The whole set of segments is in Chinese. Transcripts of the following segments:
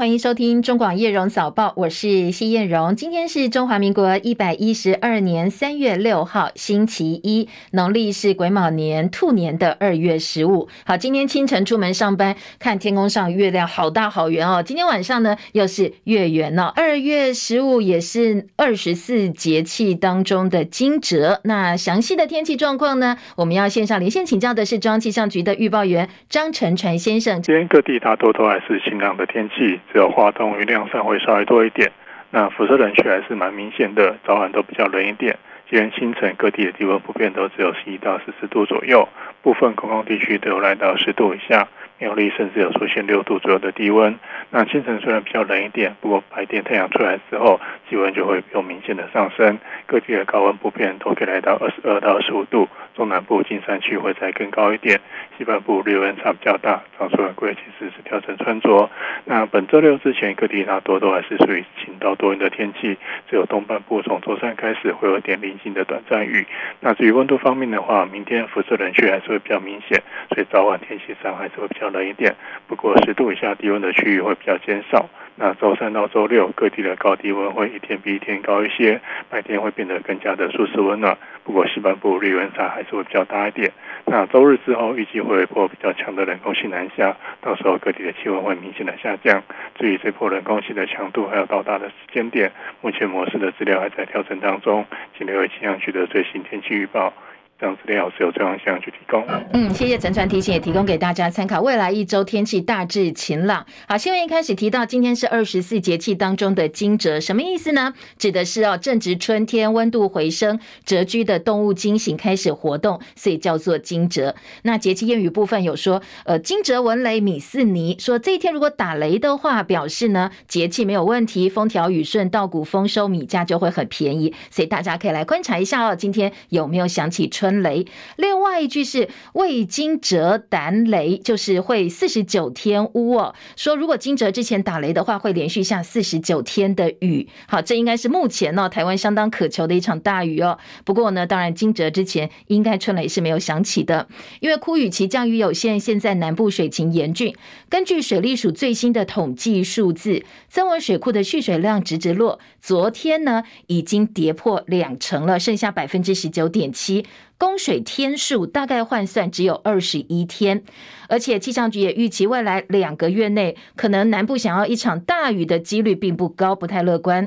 欢迎收听中广叶荣早报，我是谢燕荣。今天是中华民国一百一十二年三月六号，星期一，农历是癸卯年兔年的二月十五。好，今天清晨出门上班，看天空上月亮好大好圆哦。今天晚上呢，又是月圆了。二月十五也是二十四节气当中的惊蛰。那详细的天气状况呢，我们要线上连线请教的是中央气象局的预报员张成传先生。今天各地大多都还是晴朗的天气。只有华东云量上会稍微多一点，那辐射冷却还是蛮明显的，早晚都比较冷一点。今天清晨各地的低温普遍都只有十一到十四度左右，部分空旷地区都有来到十度以下。苗栗甚至有出现六度左右的低温。那清晨虽然比较冷一点，不过白天太阳出来之后，气温就会有明显的上升。各地的高温普遍都可以来到二十二到二十五度。中南部金山区会再更高一点，西半部略温差比较大。早出晚归其实是调整穿着。那本周六之前，各地大多都还是属于晴到多云的天气，只有东半部从周三开始会有点零星的短暂雨。那至于温度方面的话，明天辐射冷却还是会比较明显，所以早晚天气上还是会比较冷一点。不过十度以下低温的区域会比较减少。那周三到周六，各地的高低温会一天比一天高一些，白天会变得更加的舒适温暖。不过西半部日温差还是会比较大一点。那周日之后，预计会有一波比较强的冷空气南下，到时候各地的气温会明显的下降。至于这波冷空气的强度还有到达的时间点，目前模式的资料还在调整当中，请留意气象局的最新天气预报。这样资料是由中央气象去提供。嗯，谢谢陈传提醒，也提供给大家参考。未来一周天气大致晴朗。好，新闻一开始提到，今天是二十四节气当中的惊蛰，什么意思呢？指的是哦，正值春天，温度回升，蛰居的动物惊醒，开始活动，所以叫做惊蛰。那节气谚语部分有说，呃，惊蛰闻雷米似泥，说这一天如果打雷的话，表示呢节气没有问题，风调雨顺，稻谷丰收，米价就会很便宜。所以大家可以来观察一下哦，今天有没有响起春雷，另外一句是未惊蛰胆雷，就是会四十九天乌哦。说如果惊蛰之前打雷的话，会连续下四十九天的雨。好，这应该是目前呢、哦、台湾相当渴求的一场大雨哦。不过呢，当然惊蛰之前应该春雷是没有响起的，因为枯雨期降雨有限，现在南部水情严峻。根据水利署最新的统计数字，曾文水库的蓄水量直直落，昨天呢已经跌破两成了，剩下百分之十九点七。供水天数大概换算只有二十一天，而且气象局也预期未来两个月内，可能南部想要一场大雨的几率并不高，不太乐观。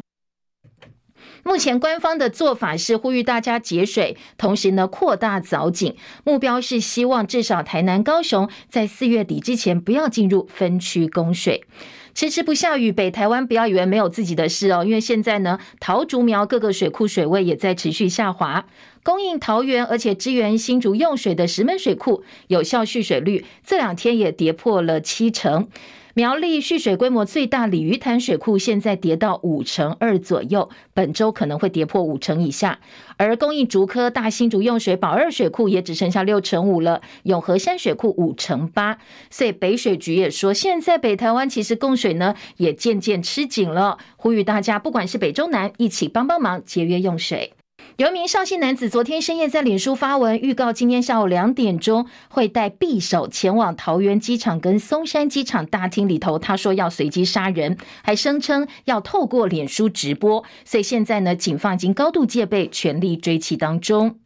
目前官方的做法是呼吁大家节水，同时呢扩大藻井，目标是希望至少台南、高雄在四月底之前不要进入分区供水。迟迟不下雨，北台湾不要以为没有自己的事哦，因为现在呢，桃竹苗各个水库水位也在持续下滑，供应桃园而且支援新竹用水的石门水库有效蓄水率这两天也跌破了七成。苗栗蓄水规模最大鲤鱼潭水库现在跌到五成二左右，本周可能会跌破五成以下。而供应竹科大新竹用水宝二水库也只剩下六成五了，永和山水库五成八。所以北水局也说，现在北台湾其实供水呢也渐渐吃紧了，呼吁大家不管是北中南，一起帮帮忙节约用水。有一名绍兴男子昨天深夜在脸书发文预告，今天下午两点钟会带匕首前往桃园机场跟松山机场大厅里头。他说要随机杀人，还声称要透过脸书直播。所以现在呢，警方已经高度戒备，全力追缉当中。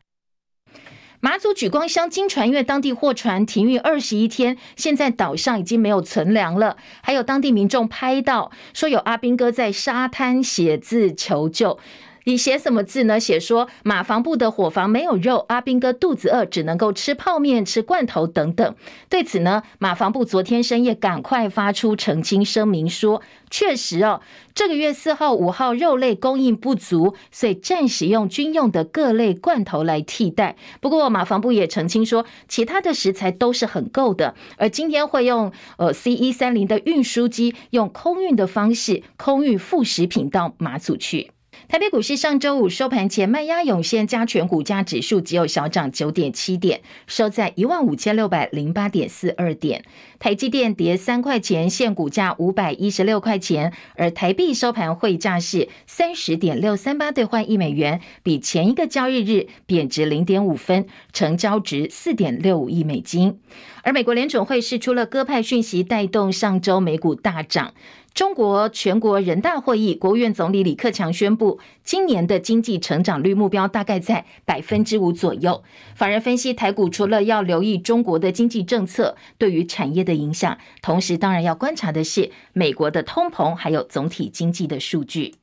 马祖莒光乡金船，因为当地货船停运二十一天，现在岛上已经没有存粮了。还有当地民众拍到说有阿兵哥在沙滩写字求救。你写什么字呢？写说马房部的伙房没有肉，阿兵哥肚子饿，只能够吃泡面、吃罐头等等。对此呢，马房部昨天深夜赶快发出澄清声明说，确实哦，这个月四号、五号肉类供应不足，所以暂时用军用的各类罐头来替代。不过马房部也澄清说，其他的食材都是很够的，而今天会用呃 C 一三零的运输机，用空运的方式空运副食品到马祖去。台北股市上周五收盘前卖压涌现，加权股价指数只有小涨九点七点，收在一万五千六百零八点四二点。台积电跌三块钱，现股价五百一十六块钱，而台币收盘汇价是三十点六三八兑换一美元，比前一个交易日贬值零点五分，成交值四点六五亿美金。而美国联准会释出了鸽派讯息，带动上周美股大涨。中国全国人大会议，国务院总理李克强宣布，今年的经济成长率目标大概在百分之五左右。法人分析，台股除了要留意中国的经济政策对于产业的影响，同时当然要观察的是美国的通膨，还有总体经济的数据。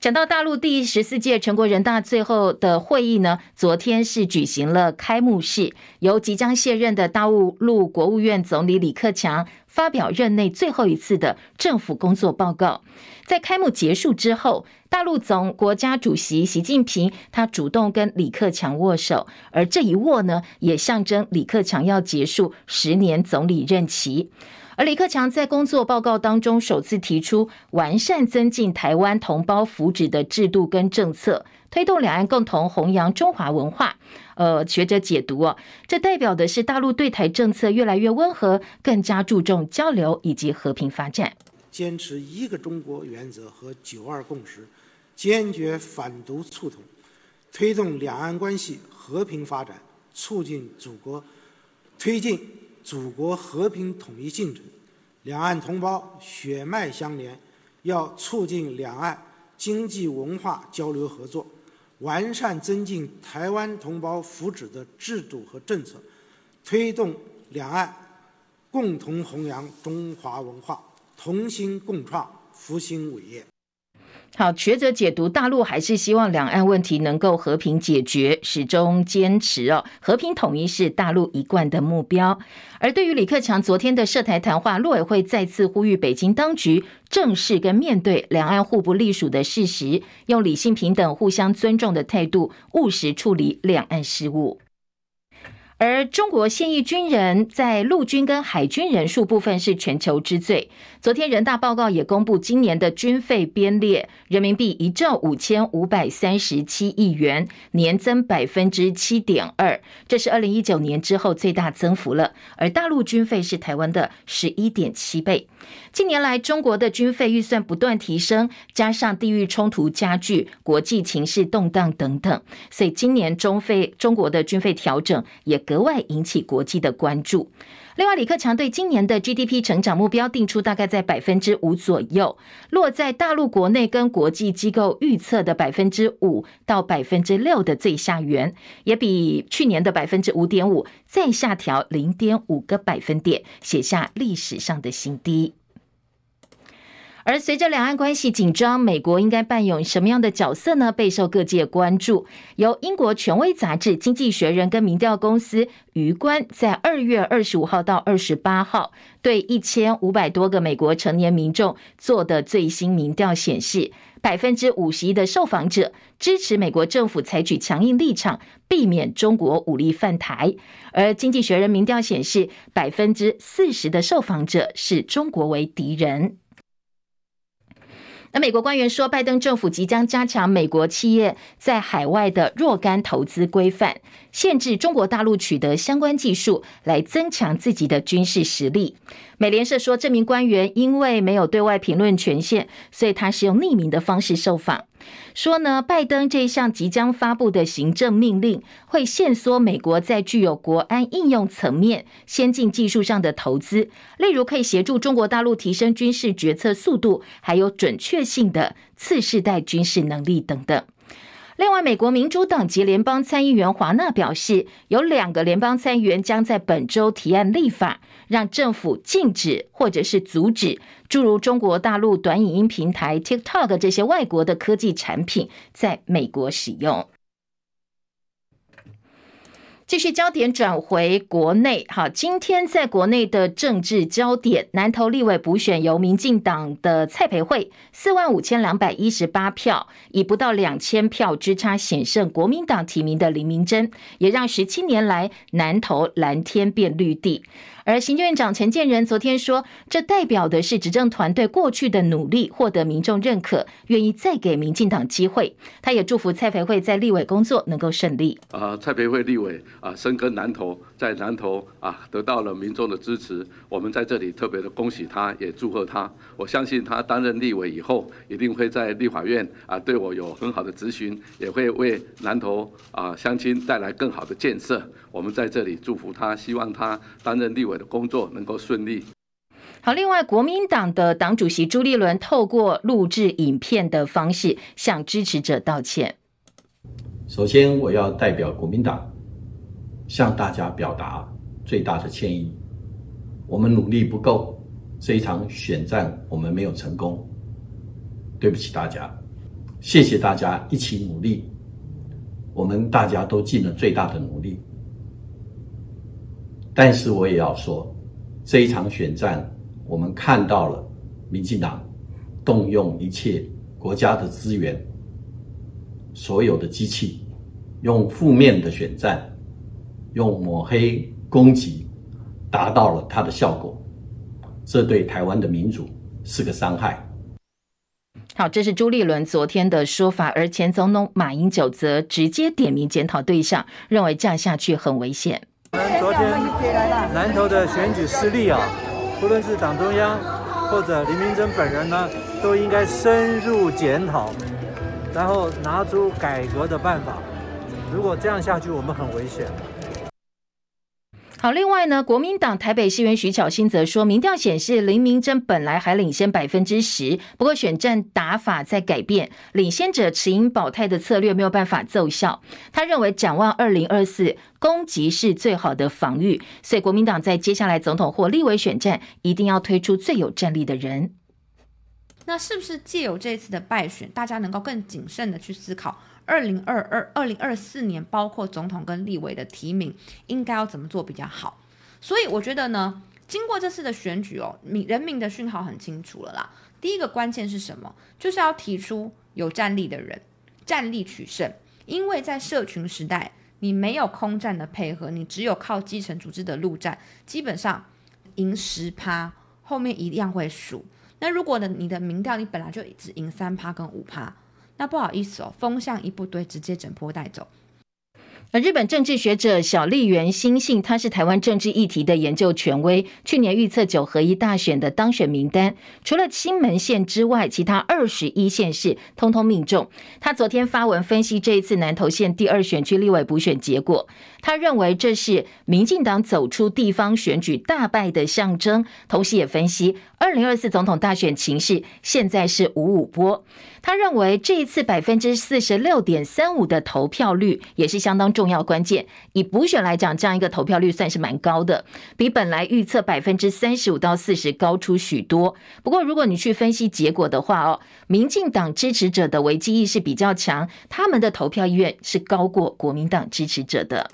讲到大陆第十四届全国人大最后的会议呢，昨天是举行了开幕式，由即将卸任的大陆国务院总理李克强发表任内最后一次的政府工作报告。在开幕结束之后，大陆总国家主席习近平他主动跟李克强握手，而这一握呢，也象征李克强要结束十年总理任期。而李克强在工作报告当中首次提出完善增进台湾同胞福祉的制度跟政策，推动两岸共同弘扬中华文化。呃，学者解读哦，这代表的是大陆对台政策越来越温和，更加注重交流以及和平发展，坚持一个中国原则和九二共识，坚决反独促统，推动两岸关系和平发展，促进祖国推进。祖国和平统一进程，两岸同胞血脉相连，要促进两岸经济文化交流合作，完善增进台湾同胞福祉的制度和政策，推动两岸共同弘扬中华文化，同心共创复兴伟业。好，学者解读，大陆还是希望两岸问题能够和平解决，始终坚持哦，和平统一是大陆一贯的目标。而对于李克强昨天的涉台谈话，陆委会再次呼吁北京当局正视跟面对两岸互不隶属的事实，用理性、平等、互相尊重的态度，务实处理两岸事务。而中国现役军人在陆军跟海军人数部分是全球之最。昨天人大报告也公布，今年的军费编列人民币一兆五千五百三十七亿元，年增百分之七点二，这是二零一九年之后最大增幅了。而大陆军费是台湾的十一点七倍。近年来，中国的军费预算不断提升，加上地域冲突加剧、国际情势动荡等等，所以今年中费中国的军费调整也格外引起国际的关注。另外，李克强对今年的 GDP 成长目标定出大概在百分之五左右，落在大陆国内跟国际机构预测的百分之五到百分之六的最下缘，也比去年的百分之五点五再下调零点五个百分点，写下历史上的新低。而随着两岸关系紧张，美国应该扮演什么样的角色呢？备受各界关注。由英国权威杂志《经济学人》跟民调公司鱼观在二月二十五号到二十八号对一千五百多个美国成年民众做的最新民调显示，百分之五十一的受访者支持美国政府采取强硬立场，避免中国武力犯台。而《经济学人》民调显示，百分之四十的受访者视中国为敌人。那美国官员说，拜登政府即将加强美国企业在海外的若干投资规范，限制中国大陆取得相关技术，来增强自己的军事实力。美联社说，这名官员因为没有对外评论权限，所以他是用匿名的方式受访。说呢，拜登这一项即将发布的行政命令，会限缩美国在具有国安应用层面、先进技术上的投资，例如可以协助中国大陆提升军事决策速度，还有准确性的次世代军事能力等等。另外，美国民主党籍联邦参议员华纳表示，有两个联邦参议员将在本周提案立法，让政府禁止或者是阻止诸如中国大陆短影音平台 TikTok 这些外国的科技产品在美国使用。继续焦点转回国内，好，今天在国内的政治焦点，南投立委补选由民进党的蔡培慧四万五千两百一十八票，以不到两千票之差险胜国民党提名的林明珍，也让十七年来南投蓝天变绿地。而行政院长陈建仁昨天说，这代表的是执政团队过去的努力获得民众认可，愿意再给民进党机会。他也祝福蔡培慧在立委工作能够顺利。啊，蔡培慧立委啊，深耕南投，在南投啊得到了民众的支持，我们在这里特别的恭喜他，也祝贺他。我相信他担任立委以后，一定会在立法院啊对我有很好的咨询，也会为南投啊乡亲带来更好的建设。我们在这里祝福他，希望他担任立委的工作能够顺利。好，另外，国民党的党主席朱立伦透过录制影片的方式向支持者道歉。首先，我要代表国民党向大家表达最大的歉意。我们努力不够，这一场选战我们没有成功，对不起大家。谢谢大家一起努力，我们大家都尽了最大的努力。但是我也要说，这一场选战。我们看到了民进党动用一切国家的资源，所有的机器，用负面的选战，用抹黑攻击，达到了它的效果。这对台湾的民主是个伤害。好，这是朱立伦昨天的说法，而前总统马英九则直接点名检讨对象，认为这样下去很危险。昨天南投的选举失利啊。不论是党中央或者林明珍本人呢，都应该深入检讨，然后拿出改革的办法。如果这样下去，我们很危险。好，另外呢，国民党台北市议员徐巧芯则说，民调显示林明珍本来还领先百分之十，不过选战打法在改变，领先者持盈保泰的策略没有办法奏效。他认为，展望二零二四，攻击是最好的防御，所以国民党在接下来总统或立委选战，一定要推出最有战力的人。那是不是借由这次的败选，大家能够更谨慎的去思考？二零二二、二零二四年，包括总统跟立委的提名，应该要怎么做比较好？所以我觉得呢，经过这次的选举哦，民人民的讯号很清楚了啦。第一个关键是什么？就是要提出有战力的人，战力取胜。因为在社群时代，你没有空战的配合，你只有靠基层组织的陆战，基本上赢十趴，后面一样会输。那如果呢，你的民调你本来就只赢三趴跟五趴。那不好意思哦，风向一不对，直接整坡带走。而日本政治学者小笠原新幸，他是台湾政治议题的研究权威。去年预测九合一大选的当选名单，除了金门县之外，其他二十一县市通通命中。他昨天发文分析这一次南投县第二选区立委补选结果，他认为这是民进党走出地方选举大败的象征，同时也分析二零二四总统大选情势现在是五五波。他认为这一次百分之四十六点三五的投票率也是相当重重要关键。以补选来讲，这样一个投票率算是蛮高的，比本来预测百分之三十五到四十高出许多。不过，如果你去分析结果的话哦，民进党支持者的危机意识比较强，他们的投票意愿是高过国民党支持者的。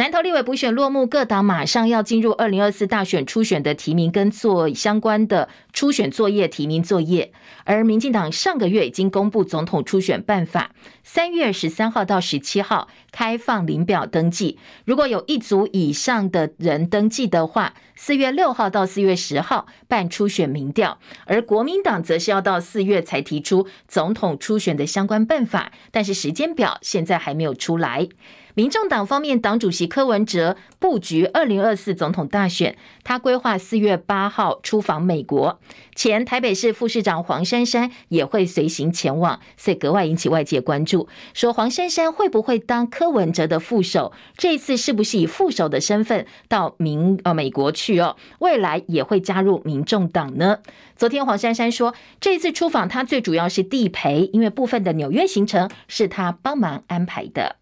南投立委补选落幕，各党马上要进入二零二四大选初选的提名跟做相关的初选作业、提名作业。而民进党上个月已经公布总统初选办法，三月十三号到十七号开放领表登记，如果有一组以上的人登记的话，四月六号到四月十号办初选民调。而国民党则是要到四月才提出总统初选的相关办法，但是时间表现在还没有出来。民众党方面，党主席柯文哲布局二零二四总统大选，他规划四月八号出访美国，前台北市副市长黄珊珊也会随行前往，所以格外引起外界关注。说黄珊珊会不会当柯文哲的副手？这次是不是以副手的身份到民呃美国去哦？未来也会加入民众党呢？昨天黄珊珊说，这次出访他最主要是地陪，因为部分的纽约行程是他帮忙安排的。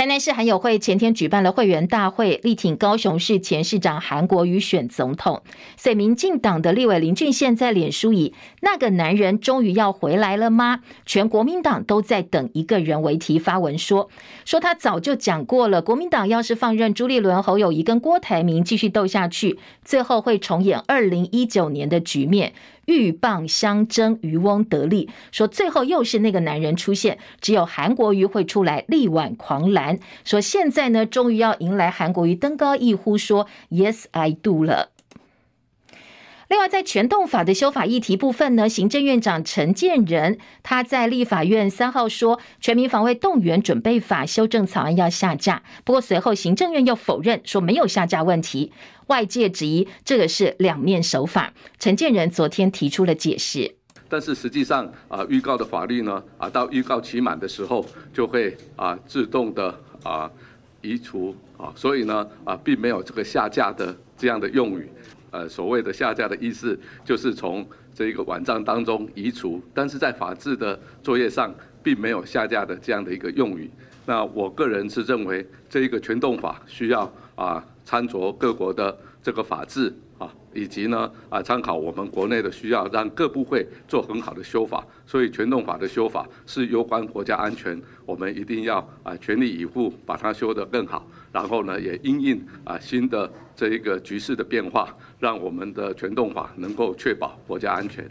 台南市韩友会前天举办了会员大会，力挺高雄市前市长韩国瑜选总统。所以民进党的立委林俊宪在脸书以“那个男人终于要回来了吗？全国民党都在等一个人”为题发文说，说他早就讲过了，国民党要是放任朱立伦、侯友宜跟郭台铭继续斗下去，最后会重演二零一九年的局面。鹬蚌相争，渔翁得利。说最后又是那个男人出现，只有韩国瑜会出来力挽狂澜。说现在呢，终于要迎来韩国瑜登高一呼说 “Yes, I do” 了。另外，在全动法的修法议题部分呢，行政院长陈建仁他在立法院三号说，《全民防卫动员准备法》修正草案要下架。不过随后行政院又否认说没有下架问题，外界质疑这个是两面手法。陈建仁昨天提出了解释，但是实际上啊，预告的法律呢啊，到预告期满的时候就会啊自动的啊移除啊，所以呢啊，并没有这个下架的这样的用语。呃，所谓的下架的意思，就是从这个网站当中移除，但是在法制的作业上，并没有下架的这样的一个用语。那我个人是认为，这一个全动法需要啊参酌各国的这个法制啊，以及呢啊参考我们国内的需要，让各部会做很好的修法。所以全动法的修法是攸关国家安全，我们一定要啊全力以赴把它修得更好。然后呢，也因应啊新的这一个局势的变化，让我们的全动法能够确保国家安全。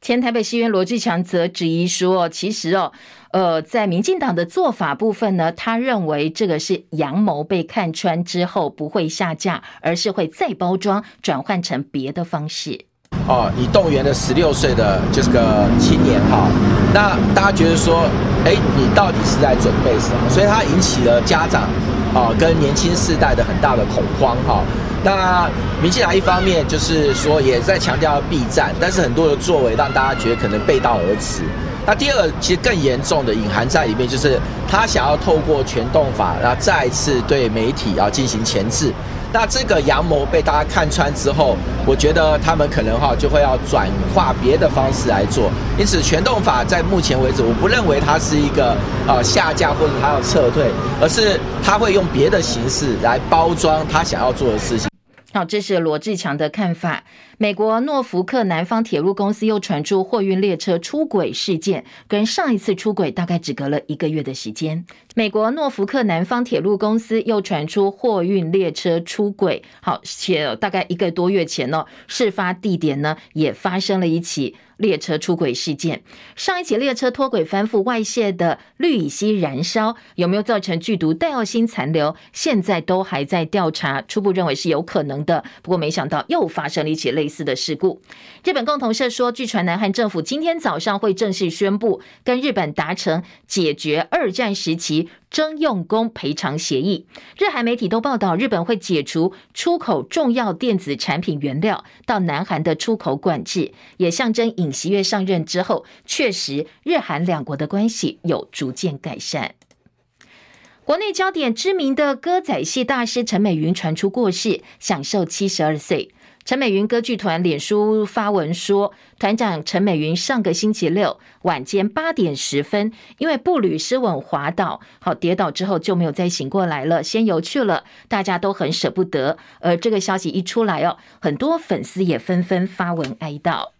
前台北市议员罗志强则质疑说，其实哦，呃，在民进党的做法部分呢，他认为这个是阳谋被看穿之后不会下架，而是会再包装转换成别的方式。哦，你动员了十六岁的就是个青年哈，那大家觉得说，哎，你到底是在准备什么？所以他引起了家长啊跟年轻世代的很大的恐慌哈。那民进党一方面就是说也在强调避战，但是很多的作为让大家觉得可能背道而驰。那第二其实更严重的隐含在里面，就是他想要透过全动法，然后再次对媒体啊进行钳制。那这个阳谋被大家看穿之后，我觉得他们可能哈就会要转化别的方式来做。因此，全动法在目前为止，我不认为它是一个呃下架或者它要撤退，而是他会用别的形式来包装他想要做的事情。好，这是罗志强的看法。美国诺福克南方铁路公司又传出货运列车出轨事件，跟上一次出轨大概只隔了一个月的时间。美国诺福克南方铁路公司又传出货运列车出轨，好，且大概一个多月前呢，事发地点呢也发生了一起列车出轨事件。上一起列车脱轨翻覆外泄的氯乙烯燃烧，有没有造成剧毒戴奥辛残留？现在都还在调查，初步认为是有可能的。不过没想到又发生了一起类。类似的事故，日本共同社说，据传南韩政府今天早上会正式宣布跟日本达成解决二战时期征用工赔偿协议。日韩媒体都报道，日本会解除出口重要电子产品原料到南韩的出口管制，也象征尹锡悦上任之后，确实日韩两国的关系有逐渐改善。国内焦点知名的歌仔戏大师陈美云传出过世，享寿七十二岁。陈美云歌剧团脸书发文说，团长陈美云上个星期六晚间八点十分，因为步履失稳滑倒，好跌倒之后就没有再醒过来了，先游去了，大家都很舍不得。而这个消息一出来哦，很多粉丝也纷纷发文哀悼。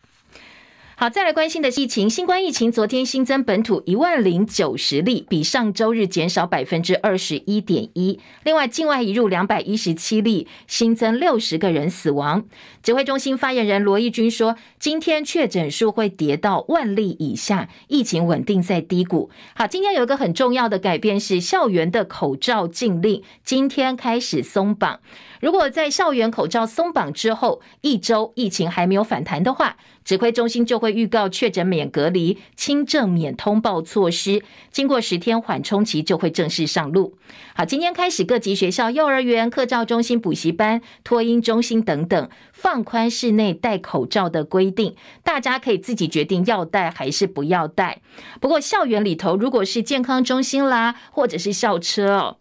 好，再来关心的是疫情。新冠疫情昨天新增本土一万零九十例，比上周日减少百分之二十一点一。另外，境外移入两百一十七例，新增六十个人死亡。指挥中心发言人罗毅军说，今天确诊数会跌到万例以下，疫情稳定在低谷。好，今天有一个很重要的改变是，校园的口罩禁令今天开始松绑。如果在校园口罩松绑之后一周疫情还没有反弹的话，指挥中心就会预告确诊免隔离、轻症免通报措施，经过十天缓冲期就会正式上路。好，今天开始各级学校、幼儿园、课照中心、补习班、托婴中心等等放宽室内戴口罩的规定，大家可以自己决定要戴还是不要戴。不过校园里头如果是健康中心啦，或者是校车哦，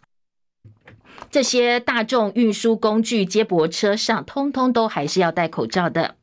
这些大众运输工具、接驳车上，通通都还是要戴口罩的。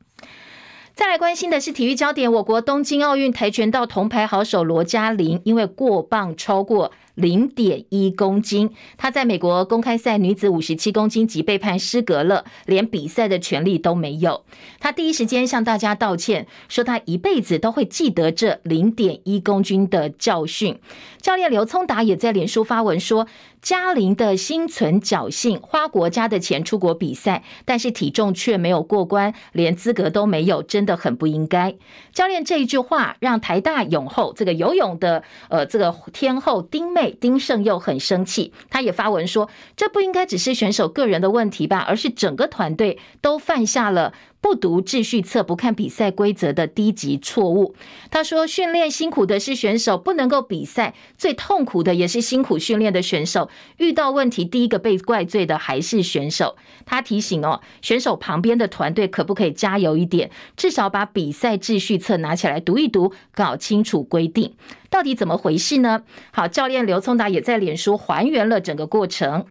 再来关心的是体育焦点，我国东京奥运跆拳道铜牌好手罗嘉玲，因为过磅超过零点一公斤，她在美国公开赛女子五十七公斤级被判失格了，连比赛的权利都没有。她第一时间向大家道歉，说她一辈子都会记得这零点一公斤的教训。教练刘聪达也在脸书发文说。嘉玲的心存侥幸，花国家的钱出国比赛，但是体重却没有过关，连资格都没有，真的很不应该。教练这一句话让台大泳后这个游泳的呃这个天后丁妹丁胜又很生气，他也发文说，这不应该只是选手个人的问题吧，而是整个团队都犯下了。不读秩序册、不看比赛规则的低级错误。他说：“训练辛苦的是选手，不能够比赛，最痛苦的也是辛苦训练的选手。遇到问题，第一个被怪罪的还是选手。”他提醒哦，选手旁边的团队可不可以加油一点，至少把比赛秩序册拿起来读一读，搞清楚规定到底怎么回事呢？好，教练刘聪达也在脸书还原了整个过程。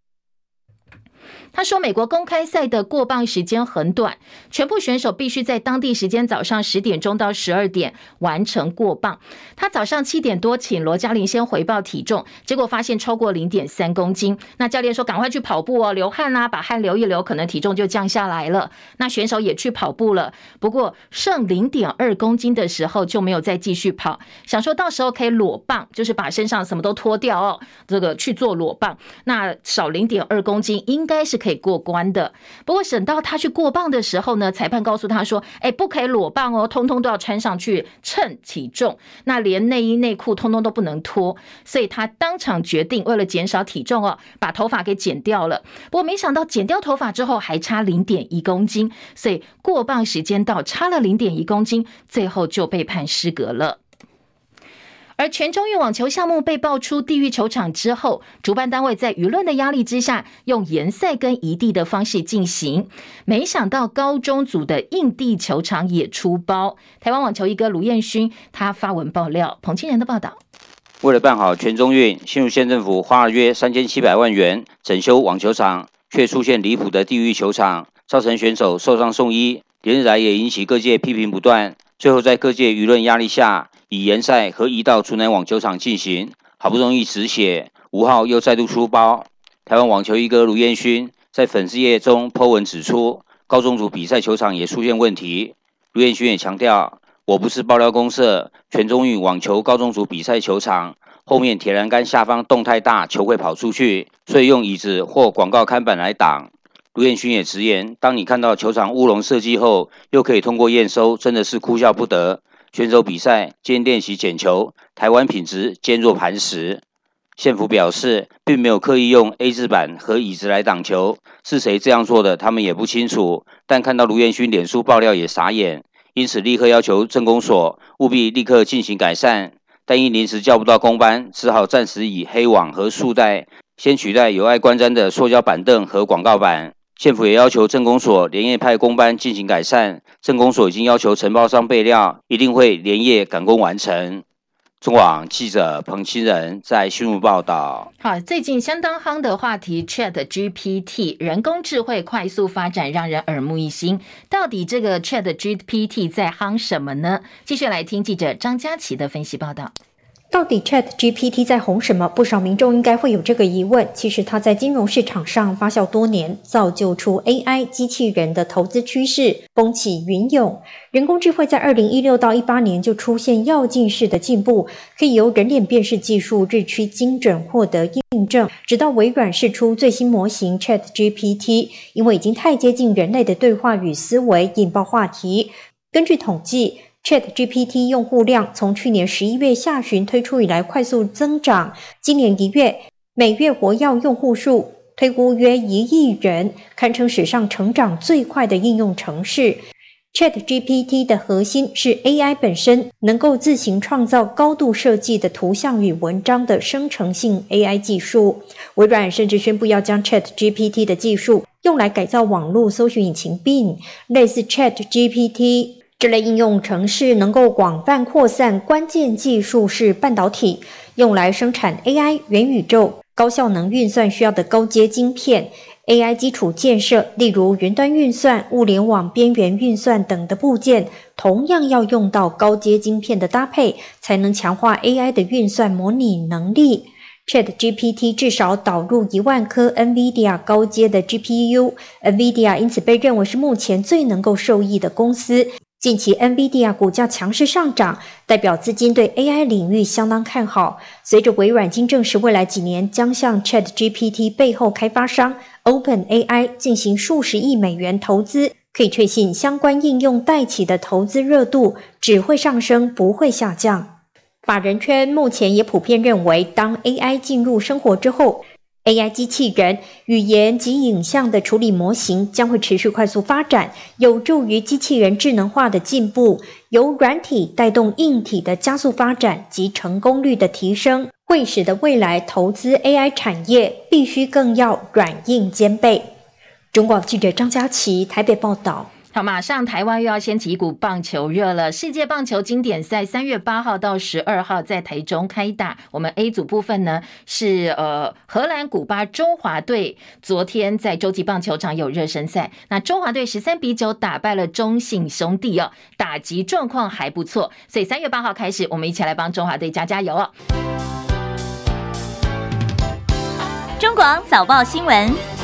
他说，美国公开赛的过磅时间很短，全部选手必须在当地时间早上十点钟到十二点完成过磅。他早上七点多请罗嘉玲先回报体重，结果发现超过零点三公斤。那教练说赶快去跑步哦，流汗啦，把汗流一流，可能体重就降下来了。那选手也去跑步了，不过剩零点二公斤的时候就没有再继续跑，想说到时候可以裸磅，就是把身上什么都脱掉哦，这个去做裸磅，那少零点二公斤应该是。可以过关的，不过等到他去过磅的时候呢，裁判告诉他说：“哎，不可以裸磅哦，通通都要穿上去称体重，那连内衣内裤通通都不能脱。”所以他当场决定，为了减少体重哦，把头发给剪掉了。不过没想到剪掉头发之后还差零点一公斤，所以过磅时间到，差了零点一公斤，最后就被判失格了。而全中运网球项目被爆出地狱球场之后，主办单位在舆论的压力之下，用延赛跟移地的方式进行。没想到高中组的硬地球场也出包。台湾网球一哥卢彦勋他发文爆料，彭清仁的报道。为了办好全中运，新竹县政府花了约三千七百万元整修网球场，却出现离谱的地狱球场，造成选手受伤送医，连日来也引起各界批评不断。最后在各界舆论压力下，以延赛和移到竹南网球场进行，好不容易止血，五号又再度出包。台湾网球一哥卢彦勋在粉丝页中 po 文指出，高中组比赛球场也出现问题。卢彦勋也强调，我不是爆料公社，全中运网球高中组比赛球场后面铁栏杆下方洞太大，球会跑出去，所以用椅子或广告看板来挡。卢彦勋也直言，当你看到球场乌龙设计后，又可以通过验收，真的是哭笑不得。选手比赛兼练习捡球，台湾品质坚若磐石。县府表示，并没有刻意用 A 字板和椅子来挡球，是谁这样做的，他们也不清楚。但看到卢彦勋脸书爆料也傻眼，因此立刻要求镇公所务必立刻进行改善。但因临时叫不到工班，只好暂时以黑网和束带先取代有碍观瞻的塑胶板凳和广告板。县府也要求镇公所连夜派工班进行改善。镇公所已经要求承包商备料，一定会连夜赶工完成。中网记者彭清仁在新闻报道。好，最近相当夯的话题，Chat GPT 人工智慧快速发展，让人耳目一新。到底这个 Chat GPT 在夯什么呢？继续来听记者张佳琪的分析报道。到底 ChatGPT 在红什么？不少民众应该会有这个疑问。其实它在金融市场上发酵多年，造就出 AI 机器人的投资趋势风起云涌。人工智慧在二零一六到一八年就出现跃进式的进步，可以由人脸辨识技术日趋精准获得印证。直到微软试出最新模型 ChatGPT，因为已经太接近人类的对话与思维，引爆话题。根据统计，ChatGPT 用户量从去年十一月下旬推出以来快速增长，今年一月每月活跃用户数推估约一亿人，堪称史上成长最快的应用程式。ChatGPT 的核心是 AI 本身能够自行创造高度设计的图像与文章的生成性 AI 技术。微软甚至宣布要将 ChatGPT 的技术用来改造网络搜寻引擎 Bing，类似 ChatGPT。这类应用程式能够广泛扩散，关键技术是半导体，用来生产 AI、元宇宙、高效能运算需要的高阶晶片。AI 基础建设，例如云端运算、物联网边缘运算等的部件，同样要用到高阶晶片的搭配，才能强化 AI 的运算模拟能力。ChatGPT 至少导入一万颗 NVIDIA 高阶的 GPU，NVIDIA 因此被认为是目前最能够受益的公司。近期，NVIDIA 股价强势上涨，代表资金对 AI 领域相当看好。随着微软经证实，未来几年将向 ChatGPT 背后开发商 OpenAI 进行数十亿美元投资，可以确信相关应用带起的投资热度只会上升，不会下降。法人圈目前也普遍认为，当 AI 进入生活之后，AI 机器人语言及影像的处理模型将会持续快速发展，有助于机器人智能化的进步，由软体带动硬体的加速发展及成功率的提升，会使得未来投资 AI 产业必须更要软硬兼备。中广记者张佳琪台北报道。好，马上台湾又要掀起一股棒球热了。世界棒球经典赛三月八号到十二号在台中开打。我们 A 组部分呢是呃荷兰古巴中华队，昨天在洲际棒球场有热身赛。那中华队十三比九打败了中信兄弟哦，打击状况还不错。所以三月八号开始，我们一起来帮中华队加加油哦。中广早报新闻。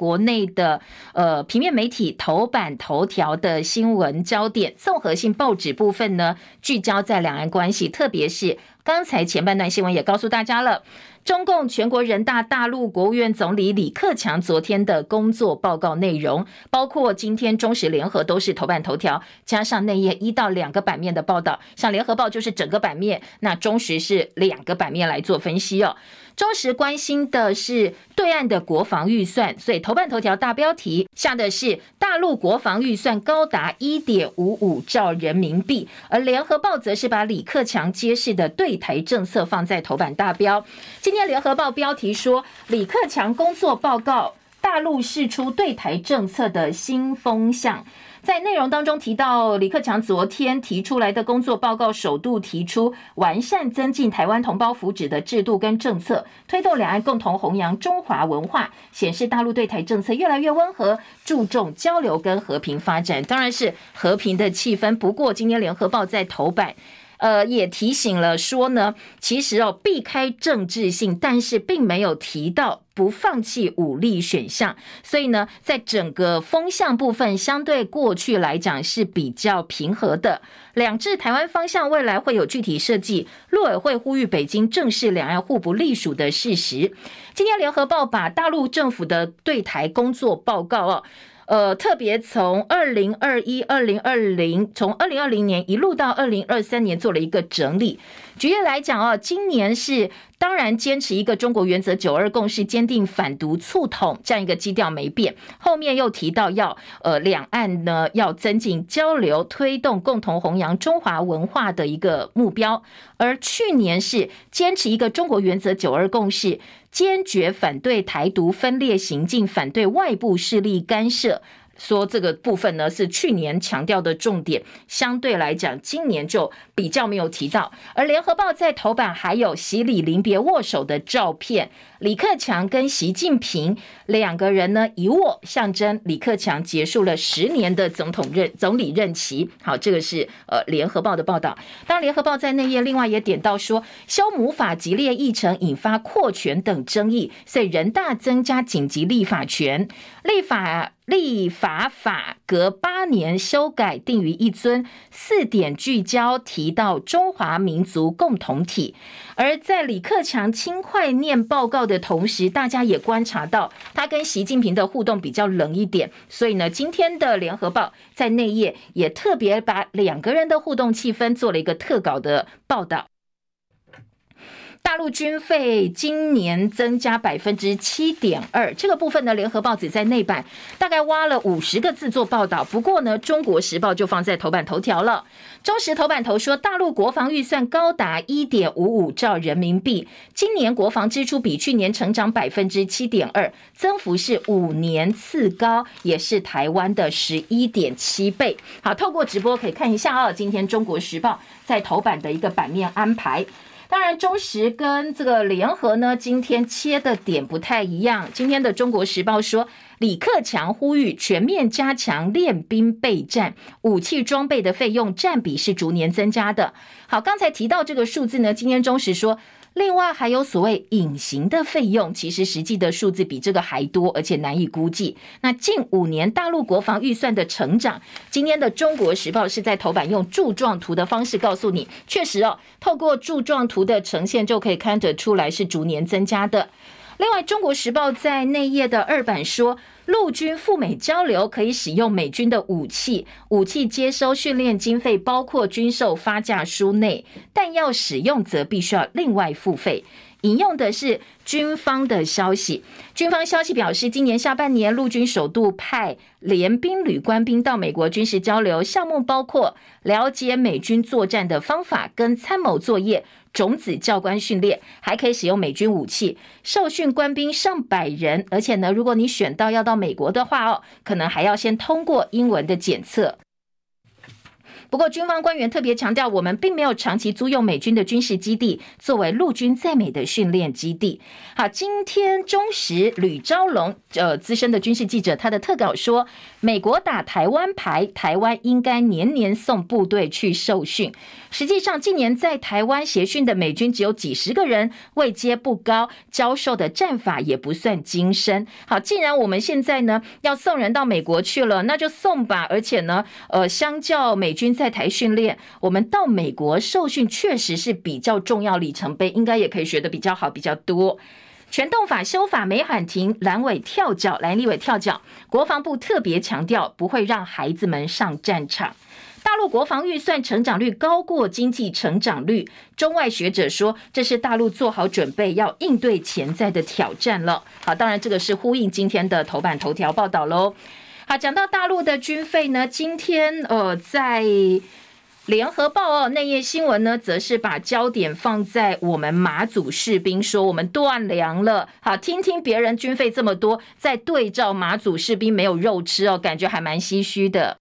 国内的呃平面媒体头版头条的新闻焦点，综合性报纸部分呢，聚焦在两岸关系，特别是刚才前半段新闻也告诉大家了。中共全国人大大陆国务院总理李克强昨天的工作报告内容，包括今天中时联合都是头版头条，加上内页一到两个版面的报道，像联合报就是整个版面，那中时是两个版面来做分析哦。中时关心的是对岸的国防预算，所以头版头条大标题下的是大陆国防预算高达一点五五兆人民币，而联合报则是把李克强揭示的对台政策放在头版大标。今天联合报标题说，李克强工作报告，大陆释出对台政策的新风向。在内容当中提到，李克强昨天提出来的工作报告，首度提出完善增进台湾同胞福祉的制度跟政策，推动两岸共同弘扬中华文化，显示大陆对台政策越来越温和，注重交流跟和平发展，当然是和平的气氛。不过，今天联合报在头版。呃，也提醒了说呢，其实哦，避开政治性，但是并没有提到不放弃武力选项，所以呢，在整个风向部分，相对过去来讲是比较平和的。两制台湾方向未来会有具体设计，陆委会呼吁北京正视两岸互不隶属的事实。今天联合报把大陆政府的对台工作报告哦。呃，特别从二零二一、二零二零，从二零二零年一路到二零二三年做了一个整理。举例来讲哦，今年是当然坚持一个中国原则、九二共识，坚定反独促统这样一个基调没变。后面又提到要呃两岸呢要增进交流，推动共同弘扬中华文化的一个目标。而去年是坚持一个中国原则、九二共识。坚决反对台独分裂行径，反对外部势力干涉。说这个部分呢是去年强调的重点，相对来讲，今年就比较没有提到。而联合报在头版还有习李临别握手的照片，李克强跟习近平两个人呢一握，象征李克强结束了十年的总统任总理任期。好，这个是呃联合报的报道。当联合报在内页另外也点到说，修母法激烈议程引发扩权等争议，所以人大增加紧急立法权，立法。立法法隔八年修改定于一尊，四点聚焦提到中华民族共同体。而在李克强轻快念报告的同时，大家也观察到他跟习近平的互动比较冷一点。所以呢，今天的联合报在内页也特别把两个人的互动气氛做了一个特稿的报道。大陆军费今年增加百分之七点二，这个部分呢，联合报纸在内版大概挖了五十个字做报道。不过呢，中国时报就放在头版头条了。中时头版头说，大陆国防预算高达一点五五兆人民币，今年国防支出比去年成长百分之七点二，增幅是五年次高，也是台湾的十一点七倍。好，透过直播可以看一下啊，今天中国时报在头版的一个版面安排。当然，中时跟这个联合呢，今天切的点不太一样。今天的《中国时报》说，李克强呼吁全面加强练兵备战，武器装备的费用占比是逐年增加的。好，刚才提到这个数字呢，今天中时说。另外还有所谓隐形的费用，其实实际的数字比这个还多，而且难以估计。那近五年大陆国防预算的成长，今天的《中国时报》是在头版用柱状图的方式告诉你，确实哦，透过柱状图的呈现就可以看得出来是逐年增加的。另外，《中国时报》在内页的二版说，陆军赴美交流可以使用美军的武器，武器接收训练经费包括军售发价书内，但要使用则必须要另外付费。引用的是军方的消息。军方消息表示，今年下半年陆军首度派联兵旅官兵到美国军事交流，项目包括了解美军作战的方法跟参谋作业、种子教官训练，还可以使用美军武器。受训官兵上百人，而且呢，如果你选到要到美国的话哦，可能还要先通过英文的检测。不过，军方官员特别强调，我们并没有长期租用美军的军事基地作为陆军在美的训练基地。好，今天中时吕昭龙，呃，资深的军事记者，他的特稿说，美国打台湾牌，台湾应该年年送部队去受训。实际上，近年在台湾协训的美军只有几十个人，位阶不高，教授的战法也不算精深。好，既然我们现在呢要送人到美国去了，那就送吧。而且呢，呃，相较美军。在台训练，我们到美国受训确实是比较重要里程碑，应该也可以学得比较好，比较多。全动法修法没喊停，蓝尾跳脚，蓝立尾跳脚。国防部特别强调，不会让孩子们上战场。大陆国防预算成长率高过经济成长率，中外学者说，这是大陆做好准备要应对潜在的挑战了。好，当然这个是呼应今天的头版头条报道喽。好，讲到大陆的军费呢，今天呃，在联合报哦内页新闻呢，则是把焦点放在我们马祖士兵，说我们断粮了。好，听听别人军费这么多，再对照马祖士兵没有肉吃哦，感觉还蛮唏嘘的。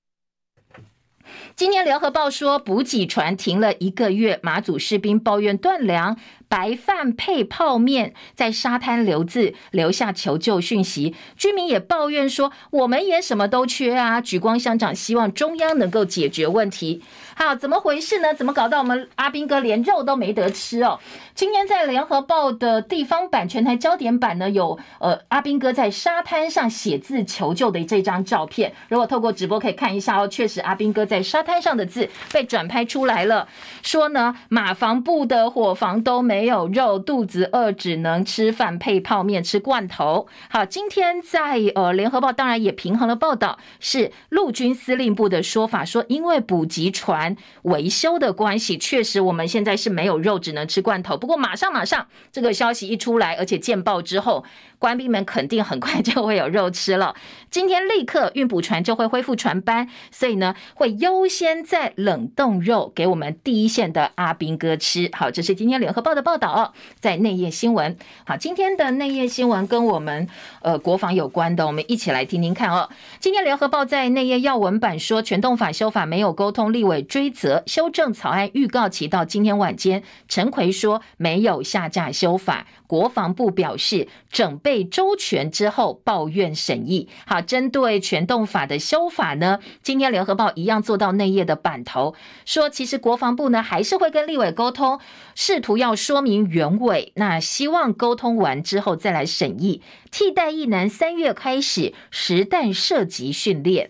今天联合报说，补给船停了一个月，马祖士兵抱怨断粮。白饭配泡面，在沙滩留字，留下求救讯息。居民也抱怨说：“我们也什么都缺啊！”举光乡长希望中央能够解决问题。好，怎么回事呢？怎么搞到我们阿兵哥连肉都没得吃哦？今天在联合报的地方版全台焦点版呢，有呃阿斌哥在沙滩上写字求救的这张照片。如果透过直播可以看一下哦，确实阿斌哥在沙滩上的字被转拍出来了。说呢，马房部的伙房都没。没有肉，肚子饿，只能吃饭配泡面，吃罐头。好，今天在呃联合报当然也平衡了报道，是陆军司令部的说法，说因为补给船维修的关系，确实我们现在是没有肉，只能吃罐头。不不过马上马上这个消息一出来，而且见报之后。官兵们肯定很快就会有肉吃了。今天立刻运补船就会恢复船班，所以呢会优先在冷冻肉给我们第一线的阿兵哥吃。好，这是今天联合报的报道哦，在内页新闻。好，今天的内页新闻跟我们呃国防有关的，我们一起来听听看哦。今天联合报在内页要闻版说，全动法修法没有沟通，立委追责修正草案预告期到今天晚间。陈奎说没有下架修法，国防部表示整备。被周全之后抱怨审议。好，针对全动法的修法呢，今天联合报一样做到内页的版头，说其实国防部呢还是会跟立委沟通，试图要说明原委。那希望沟通完之后再来审议。替代役男三月开始实弹射击训练。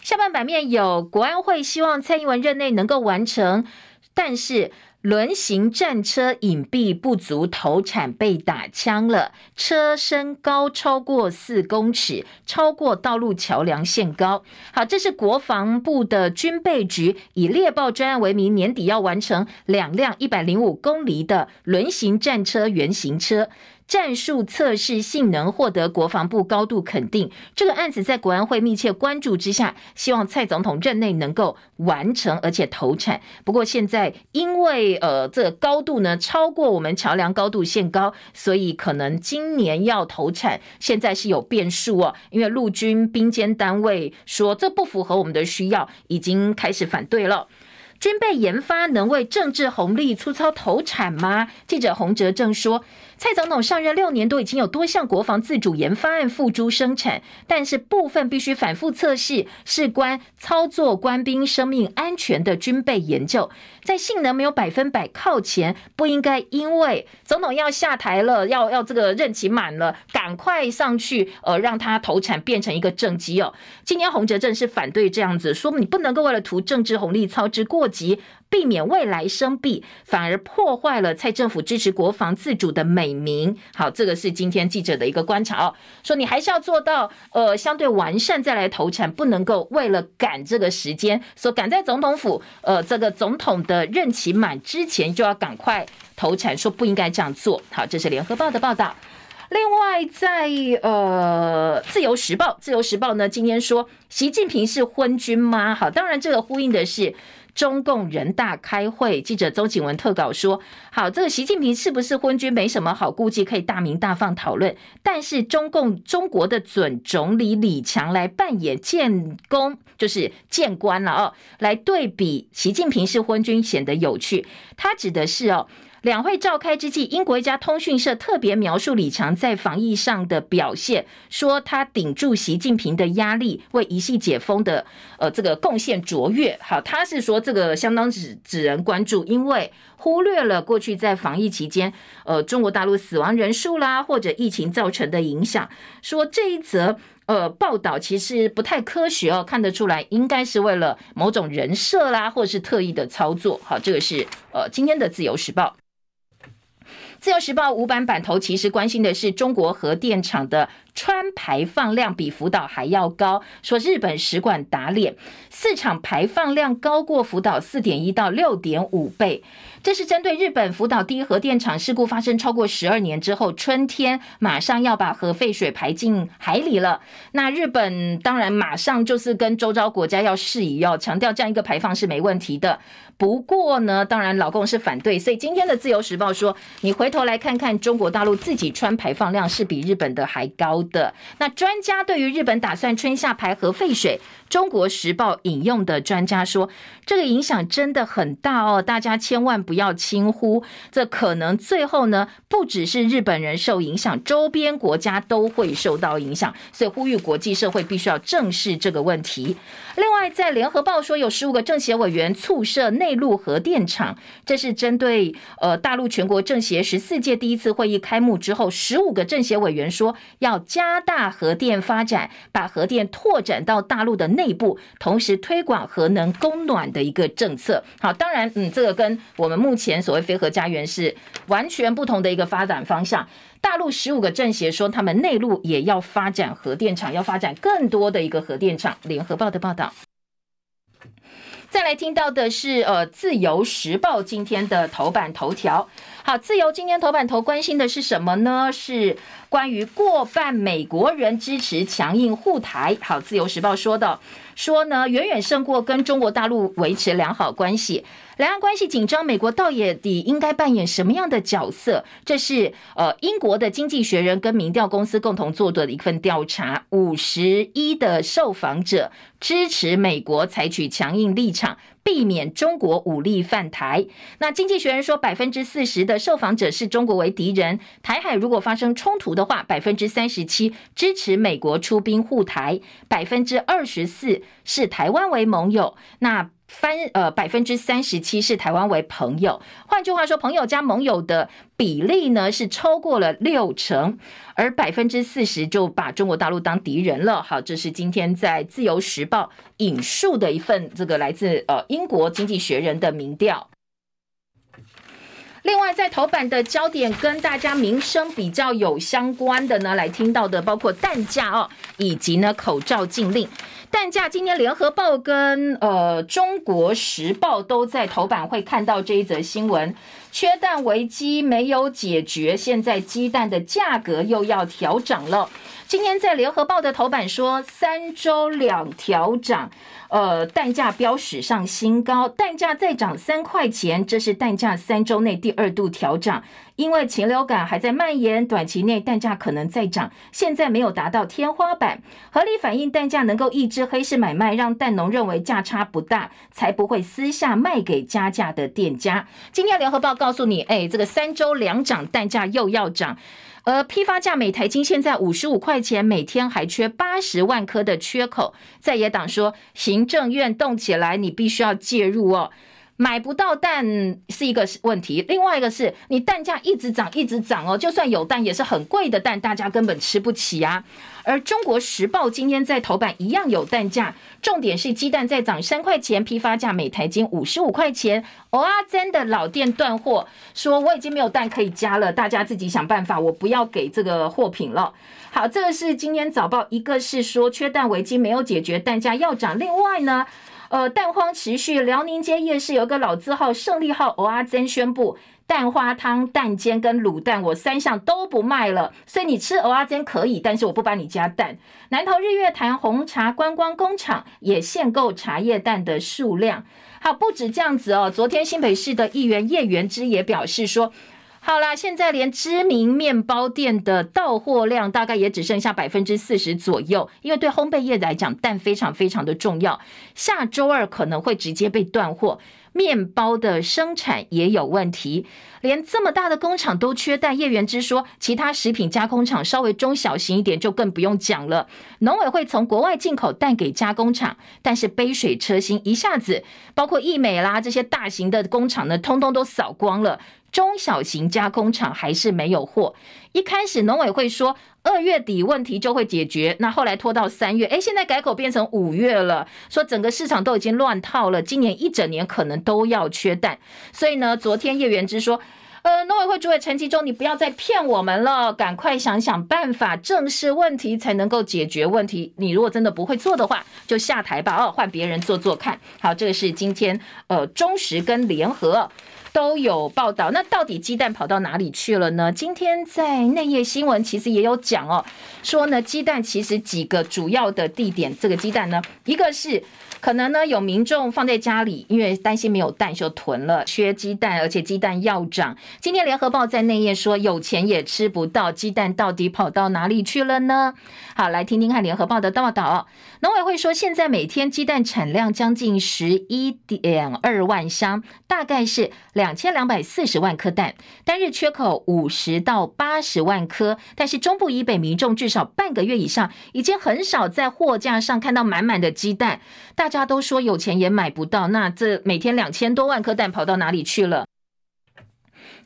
下半版面有国安会希望蔡英文任内能够完成，但是。轮型战车隐蔽不足，投产被打枪了。车身高超过四公尺，超过道路桥梁限高。好，这是国防部的军备局以猎豹专案为名，年底要完成两辆一百零五公里的轮型战车原型车。战术测试性能获得国防部高度肯定，这个案子在国安会密切关注之下，希望蔡总统任内能够完成而且投产。不过现在因为呃这个高度呢超过我们桥梁高度限高，所以可能今年要投产，现在是有变数哦。因为陆军兵监单位说这不符合我们的需要，已经开始反对了。军备研发能为政治红利粗糙投产吗？记者洪哲正说。蔡总统上任六年多，已经有多项国防自主研发案付诸生产，但是部分必须反复测试，事关操作官兵生命安全的军备研究，在性能没有百分百靠前，不应该因为总统要下台了，要要这个任期满了，赶快上去，呃，让他投产变成一个政绩哦。今天洪哲正是反对这样子，说你不能够为了图政治红利操之过急。避免未来生弊，反而破坏了蔡政府支持国防自主的美名。好，这个是今天记者的一个观察哦，说你还是要做到呃相对完善再来投产，不能够为了赶这个时间，说赶在总统府呃这个总统的任期满之前就要赶快投产，说不应该这样做。好，这是联合报的报道。另外在，呃《自由时报》，《自由时报》呢今天说，习近平是昏君吗？好，当然这个呼应的是中共人大开会，记者周景文特稿说，好，这个习近平是不是昏君，没什么好顾忌，可以大鸣大放讨论。但是中共中国的准总理李强来扮演建功，就是建官了哦，来对比习近平是昏君，显得有趣。他指的是哦。两会召开之际，英国一家通讯社特别描述李强在防疫上的表现，说他顶住习近平的压力，为一系解封的呃这个贡献卓越。好，他是说这个相当指指人关注，因为忽略了过去在防疫期间，呃中国大陆死亡人数啦，或者疫情造成的影响。说这一则呃报道其实不太科学哦，看得出来应该是为了某种人设啦，或是特意的操作。好，这个是呃今天的自由时报。自由时报五版版头其实关心的是中国核电厂的川排放量比福岛还要高，说日本使馆打脸，四场排放量高过福岛四点一到六点五倍。这是针对日本福岛第一核电厂事故发生超过十二年之后，春天马上要把核废水排进海里了。那日本当然马上就是跟周遭国家要释疑，要强调这样一个排放是没问题的。不过呢，当然老共是反对，所以今天的自由时报说，你回头来看看中国大陆自己穿排放量是比日本的还高的。那专家对于日本打算春夏排核废水，中国时报引用的专家说，这个影响真的很大哦，大家千万不要轻忽，这可能最后呢，不只是日本人受影响，周边国家都会受到影响，所以呼吁国际社会必须要正视这个问题。另外，在联合报说，有十五个政协委员促设内。陆核电厂，这是针对呃大陆全国政协十四届第一次会议开幕之后，十五个政协委员说要加大核电发展，把核电拓展到大陆的内部，同时推广核能供暖的一个政策。好，当然，嗯，这个跟我们目前所谓非核家园是完全不同的一个发展方向。大陆十五个政协说，他们内陆也要发展核电厂，要发展更多的一个核电厂。联合报的报道。再来听到的是，呃，《自由时报》今天的头版头条。好，《自由》今天头版头关心的是什么呢？是关于过半美国人支持强硬护台。好，《自由时报》说的，说呢，远远胜过跟中国大陆维持良好关系。两岸关系紧张，美国到底应该扮演什么样的角色？这是呃英国的经济学人跟民调公司共同做的一份调查，五十一的受访者支持美国采取强硬立场，避免中国武力犯台。那经济学人说，百分之四十的受访者视中国为敌人，台海如果发生冲突的的话，百分之三十七支持美国出兵护台，百分之二十四视台湾为盟友。那翻呃，百分之三十七是台湾为朋友，换句话说，朋友加盟友的比例呢是超过了六成，而百分之四十就把中国大陆当敌人了。好，这是今天在自由时报引述的一份这个来自呃英国经济学人的民调。另外，在头版的焦点跟大家民生比较有相关的呢，来听到的包括蛋价哦，以及呢口罩禁令。蛋价今天联合报跟呃中国时报都在头版会看到这一则新闻，缺蛋危机没有解决，现在鸡蛋的价格又要调涨了。今天在联合报的头版说，三周两调涨。呃，蛋价飙史上新高，蛋价再涨三块钱，这是蛋价三周内第二度调涨。因为禽流感还在蔓延，短期内蛋价可能再涨，现在没有达到天花板，合理反映蛋价能够抑制黑市买卖，让蛋农认为价差不大，才不会私下卖给加价的店家。今天联合报告诉你，哎，这个三周两涨，蛋价又要涨。而批发价每台斤现在五十五块钱，每天还缺八十万颗的缺口。在野党说，行政院动起来，你必须要介入哦。买不到蛋是一个问题，另外一个是你蛋价一直涨，一直涨哦，就算有蛋也是很贵的蛋，大家根本吃不起啊。而中国时报今天在头版一样有蛋价，重点是鸡蛋再涨三块钱，批发价每台斤五十五块钱。蚵仔煎的老店断货，说我已经没有蛋可以加了，大家自己想办法，我不要给这个货品了。好，这个是今天早报，一个是说缺蛋危机没有解决，蛋价要涨，另外呢。呃，蛋荒持续，辽宁街夜市有个老字号胜利号蚵仔煎宣布，蛋花汤、蛋煎跟卤蛋，我三项都不卖了。所以你吃蚵仔煎可以，但是我不帮你加蛋。南投日月潭红茶观光工厂也限购茶叶蛋的数量。好，不止这样子哦，昨天新北市的议员叶元之也表示说。好啦，现在连知名面包店的到货量大概也只剩下百分之四十左右，因为对烘焙业来讲，蛋非常非常的重要。下周二可能会直接被断货，面包的生产也有问题，连这么大的工厂都缺蛋。叶元之说，其他食品加工厂稍微中小型一点就更不用讲了。农委会从国外进口蛋给加工厂，但是杯水车薪，一下子包括义美啦这些大型的工厂呢，通通都扫光了。中小型加工厂还是没有货。一开始农委会说二月底问题就会解决，那后来拖到三月，诶，现在改口变成五月了，说整个市场都已经乱套了，今年一整年可能都要缺蛋。所以呢，昨天叶元之说，呃，农委会主委陈其中，你不要再骗我们了，赶快想想办法，正视问题才能够解决问题。你如果真的不会做的话，就下台吧，哦，换别人做做看。好，这个是今天呃中时跟联合。都有报道，那到底鸡蛋跑到哪里去了呢？今天在内页新闻其实也有讲哦，说呢鸡蛋其实几个主要的地点，这个鸡蛋呢，一个是。可能呢，有民众放在家里，因为担心没有蛋就囤了，缺鸡蛋，而且鸡蛋要涨。今天联合报在内页说，有钱也吃不到，鸡蛋到底跑到哪里去了呢？好，来听听看联合报的报道。农委会说，现在每天鸡蛋产量将近十一点二万箱，大概是两千两百四十万颗蛋，单日缺口五十到八十万颗。但是中部以北民众至少半个月以上，已经很少在货架上看到满满的鸡蛋。大家都说有钱也买不到，那这每天两千多万颗蛋跑到哪里去了？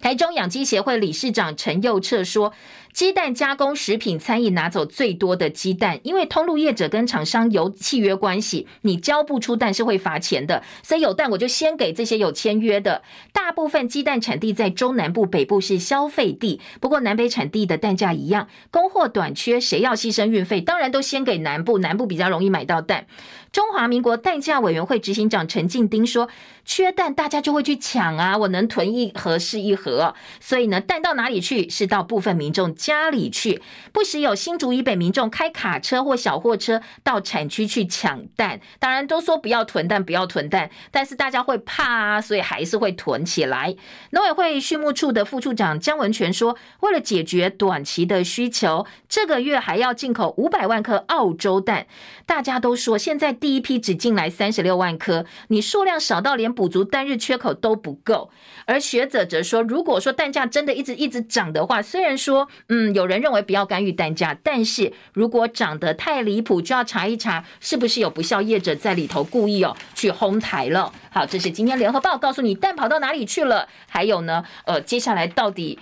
台中养鸡协会理事长陈佑彻说。鸡蛋加工食品餐饮拿走最多的鸡蛋，因为通路业者跟厂商有契约关系，你交不出蛋是会罚钱的，所以有蛋我就先给这些有签约的。大部分鸡蛋产地在中南部，北部是消费地，不过南北产地的蛋价一样，供货短缺，谁要牺牲运费？当然都先给南部，南部比较容易买到蛋。中华民国蛋价委员会执行长陈进丁说：“缺蛋大家就会去抢啊，我能囤一盒是一盒，所以呢，蛋到哪里去？是到部分民众。”家里去，不时有新竹以北民众开卡车或小货车到产区去抢蛋，当然都说不要囤蛋，不要囤蛋，但是大家会怕啊，所以还是会囤起来。农委会畜牧处的副处长江文全说，为了解决短期的需求，这个月还要进口五百万颗澳洲蛋。大家都说现在第一批只进来三十六万颗，你数量少到连补足单日缺口都不够。而学者则说，如果说蛋价真的一直一直涨的话，虽然说，嗯，有人认为不要干预蛋价，但是如果涨得太离谱，就要查一查是不是有不肖业者在里头故意哦去哄抬了。好，这是今天联合报告诉你蛋跑到哪里去了。还有呢，呃，接下来到底。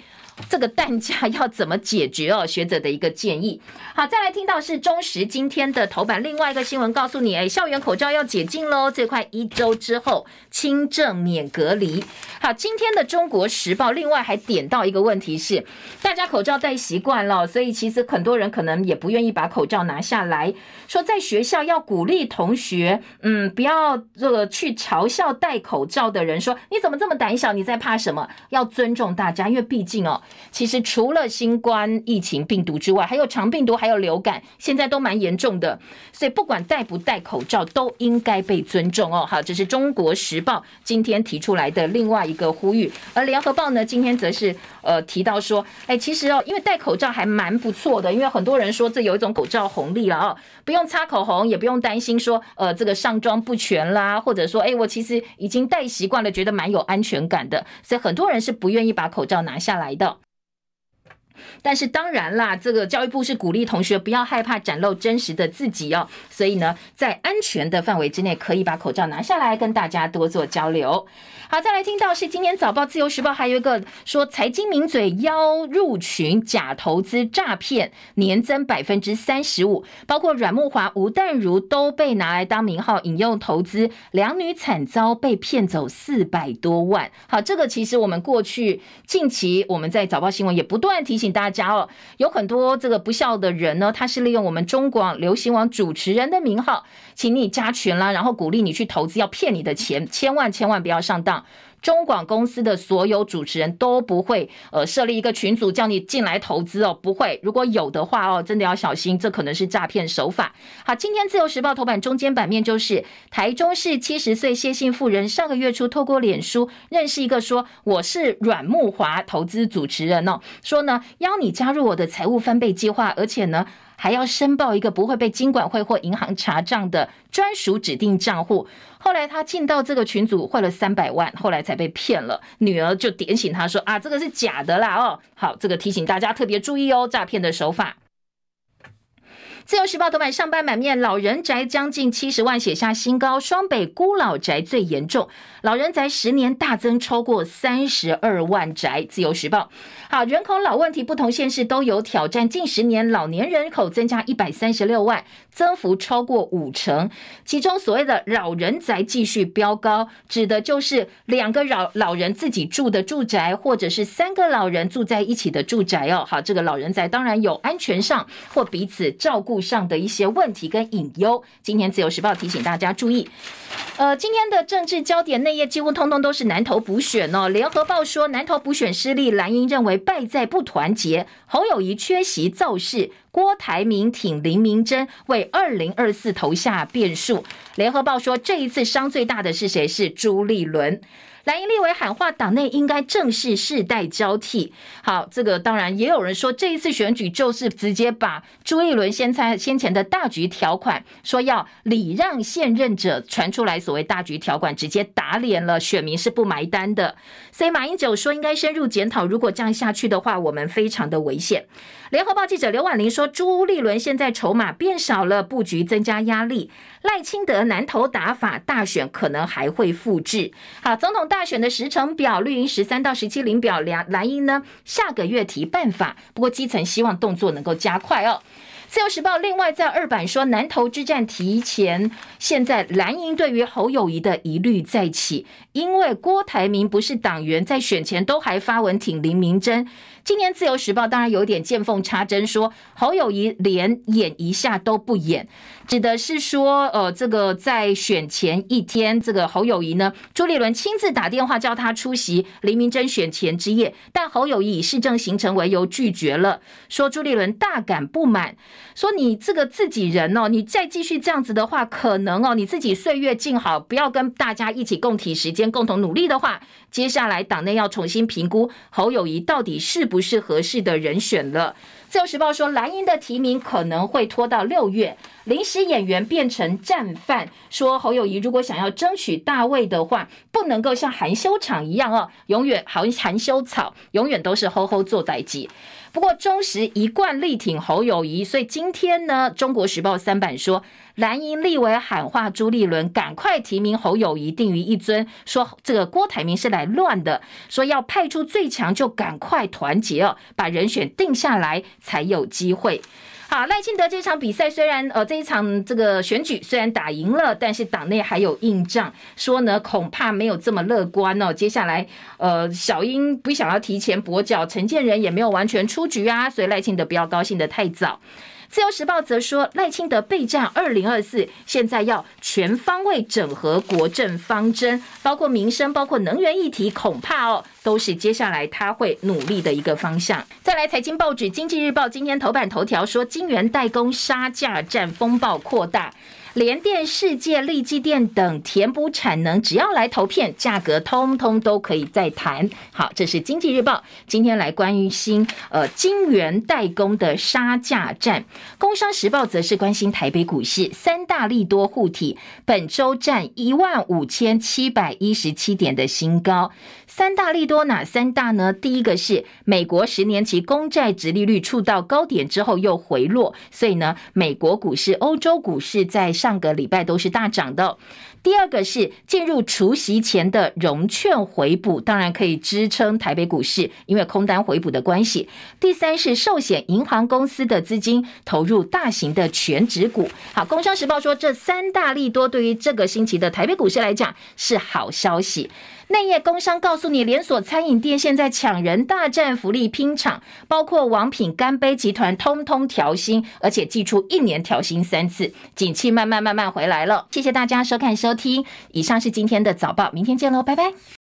这个蛋价要怎么解决哦？学者的一个建议。好，再来听到是中时今天的头版，另外一个新闻告诉你，哎，校园口罩要解禁喽，最快一周之后轻症免隔离。好，今天的中国时报另外还点到一个问题是，大家口罩戴习惯了，所以其实很多人可能也不愿意把口罩拿下来，说在学校要鼓励同学，嗯，不要这个去嘲笑戴口罩的人，说你怎么这么胆小，你在怕什么？要尊重大家，因为毕竟哦。其实除了新冠疫情病毒之外，还有肠病毒，还有流感，现在都蛮严重的。所以不管戴不戴口罩，都应该被尊重哦。好，这是中国时报今天提出来的另外一个呼吁。而联合报呢，今天则是呃提到说，哎，其实哦，因为戴口罩还蛮不错的，因为很多人说这有一种口罩红利了哦，不用擦口红，也不用担心说呃这个上妆不全啦，或者说哎我其实已经戴习惯了，觉得蛮有安全感的。所以很多人是不愿意把口罩拿下来的。但是当然啦，这个教育部是鼓励同学不要害怕展露真实的自己哦，所以呢，在安全的范围之内，可以把口罩拿下来，跟大家多做交流。好，再来听到是今年早报、自由时报还有一个说，财经名嘴邀入群假投资诈骗，年增百分之三十五，包括阮慕华、吴淡如都被拿来当名号引诱投资，两女惨遭被骗走四百多万。好，这个其实我们过去近期我们在早报新闻也不断提醒大家哦，有很多这个不孝的人呢，他是利用我们中广流行网主持人的名号，请你加群啦，然后鼓励你去投资，要骗你的钱，千万千万不要上当。中广公司的所有主持人都不会，呃，设立一个群组叫你进来投资哦，不会。如果有的话哦，真的要小心，这可能是诈骗手法。好，今天自由时报头版中间版面就是台中市七十岁谢姓妇人上个月初透过脸书认识一个说我是阮慕华投资主持人哦，说呢邀你加入我的财务翻倍计划，而且呢。还要申报一个不会被金管会或银行查账的专属指定账户。后来他进到这个群组汇了三百万，后来才被骗了。女儿就点醒他说：“啊，这个是假的啦！”哦，好，这个提醒大家特别注意哦，诈骗的手法。自由时报头版上半版面，老人宅将近七十万写下新高，双北孤老宅最严重，老人宅十年大增超过三十二万宅。自由时报，好，人口老问题，不同县市都有挑战。近十年老年人口增加一百三十六万，增幅超过五成。其中所谓的老人宅继续飙高，指的就是两个老老人自己住的住宅，或者是三个老人住在一起的住宅哦。好，这个老人宅当然有安全上或彼此照顾路上的一些问题跟隐忧，今天自由时报提醒大家注意。呃，今天的政治焦点内页几乎通通都是南投补选哦。联合报说南投补选失利，蓝营认为败在不团结，侯友谊缺席造势，郭台铭挺林明珍为二零二四投下变数。联合报说这一次伤最大的是谁？是朱立伦。蓝营立委喊话，党内应该正式世代交替。好，这个当然也有人说，这一次选举就是直接把朱一伦先参先前的大局条款，说要礼让现任者传出来，所谓大局条款直接打脸了，选民是不埋单的。所以马英九说应该深入检讨，如果这样下去的话，我们非常的危险。联合报记者刘婉玲说，朱立伦现在筹码变少了，布局增加压力。赖清德南投打法大选可能还会复制。好，总统大选的时程表，绿营十三到十七领表，两蓝营呢下个月提办法，不过基层希望动作能够加快哦。自由时报另外在二版说，南投之战提前，现在蓝营对于侯友谊的疑虑再起，因为郭台铭不是党员，在选前都还发文挺林明珍。今年自由时报当然有点见缝插针，说侯友谊连演一下都不演，指的是说，呃，这个在选前一天，这个侯友谊呢，朱立伦亲自打电话叫他出席林明真选前之夜，但侯友谊以市政行程为由拒绝了，说朱立伦大感不满，说你这个自己人哦，你再继续这样子的话，可能哦，你自己岁月静好，不要跟大家一起共体时间，共同努力的话，接下来党内要重新评估侯友谊到底是。不是合适的人选了。自由时报说，蓝营的提名可能会拖到六月。临时演员变成战犯，说侯友宜如果想要争取大位的话，不能够像含羞草一样哦，永远好含羞草，永远都是吼吼做代机。不过中时一贯力挺侯友宜，所以今天呢，《中国时报》三版说，蓝营立委喊话朱立伦，赶快提名侯友宜，定于一尊。说这个郭台铭是来乱的，说要派出最强，就赶快团结哦，把人选定下来才有机会。好，赖清德这场比赛虽然呃这一场这个选举虽然打赢了，但是党内还有硬仗，说呢恐怕没有这么乐观哦。接下来呃小英不想要提前跛脚，陈建仁也没有完全出局啊，所以赖清德不要高兴得太早。自由时报则说，赖清德备战二零二四，现在要全方位整合国政方针，包括民生、包括能源议题，恐怕哦都是接下来他会努力的一个方向。再来，财经报纸《经济日报》今天头版头条说，金元代工杀价战风暴扩大。联电、世界、力积电等填补产能，只要来投片，价格通通都可以再谈。好，这是经济日报今天来关于新呃晶圆代工的杀价战。工商时报则是关心台北股市三大利多护体，本周站一万五千七百一十七点的新高。三大利多哪三大呢？第一个是美国十年期公债殖利率触到高点之后又回落，所以呢，美国股市、欧洲股市在上个礼拜都是大涨的。第二个是进入除夕前的融券回补，当然可以支撑台北股市，因为空单回补的关系。第三是寿险银行公司的资金投入大型的全职股。好，工商时报说这三大利多对于这个星期的台北股市来讲是好消息。内页工商告诉你，连锁餐饮店现在抢人大战福利拼场，包括王品、干杯集团通通调薪，而且寄出一年调薪三次，景气慢慢慢慢回来了。谢谢大家收看收收听，以上是今天的早报，明天见喽，拜拜。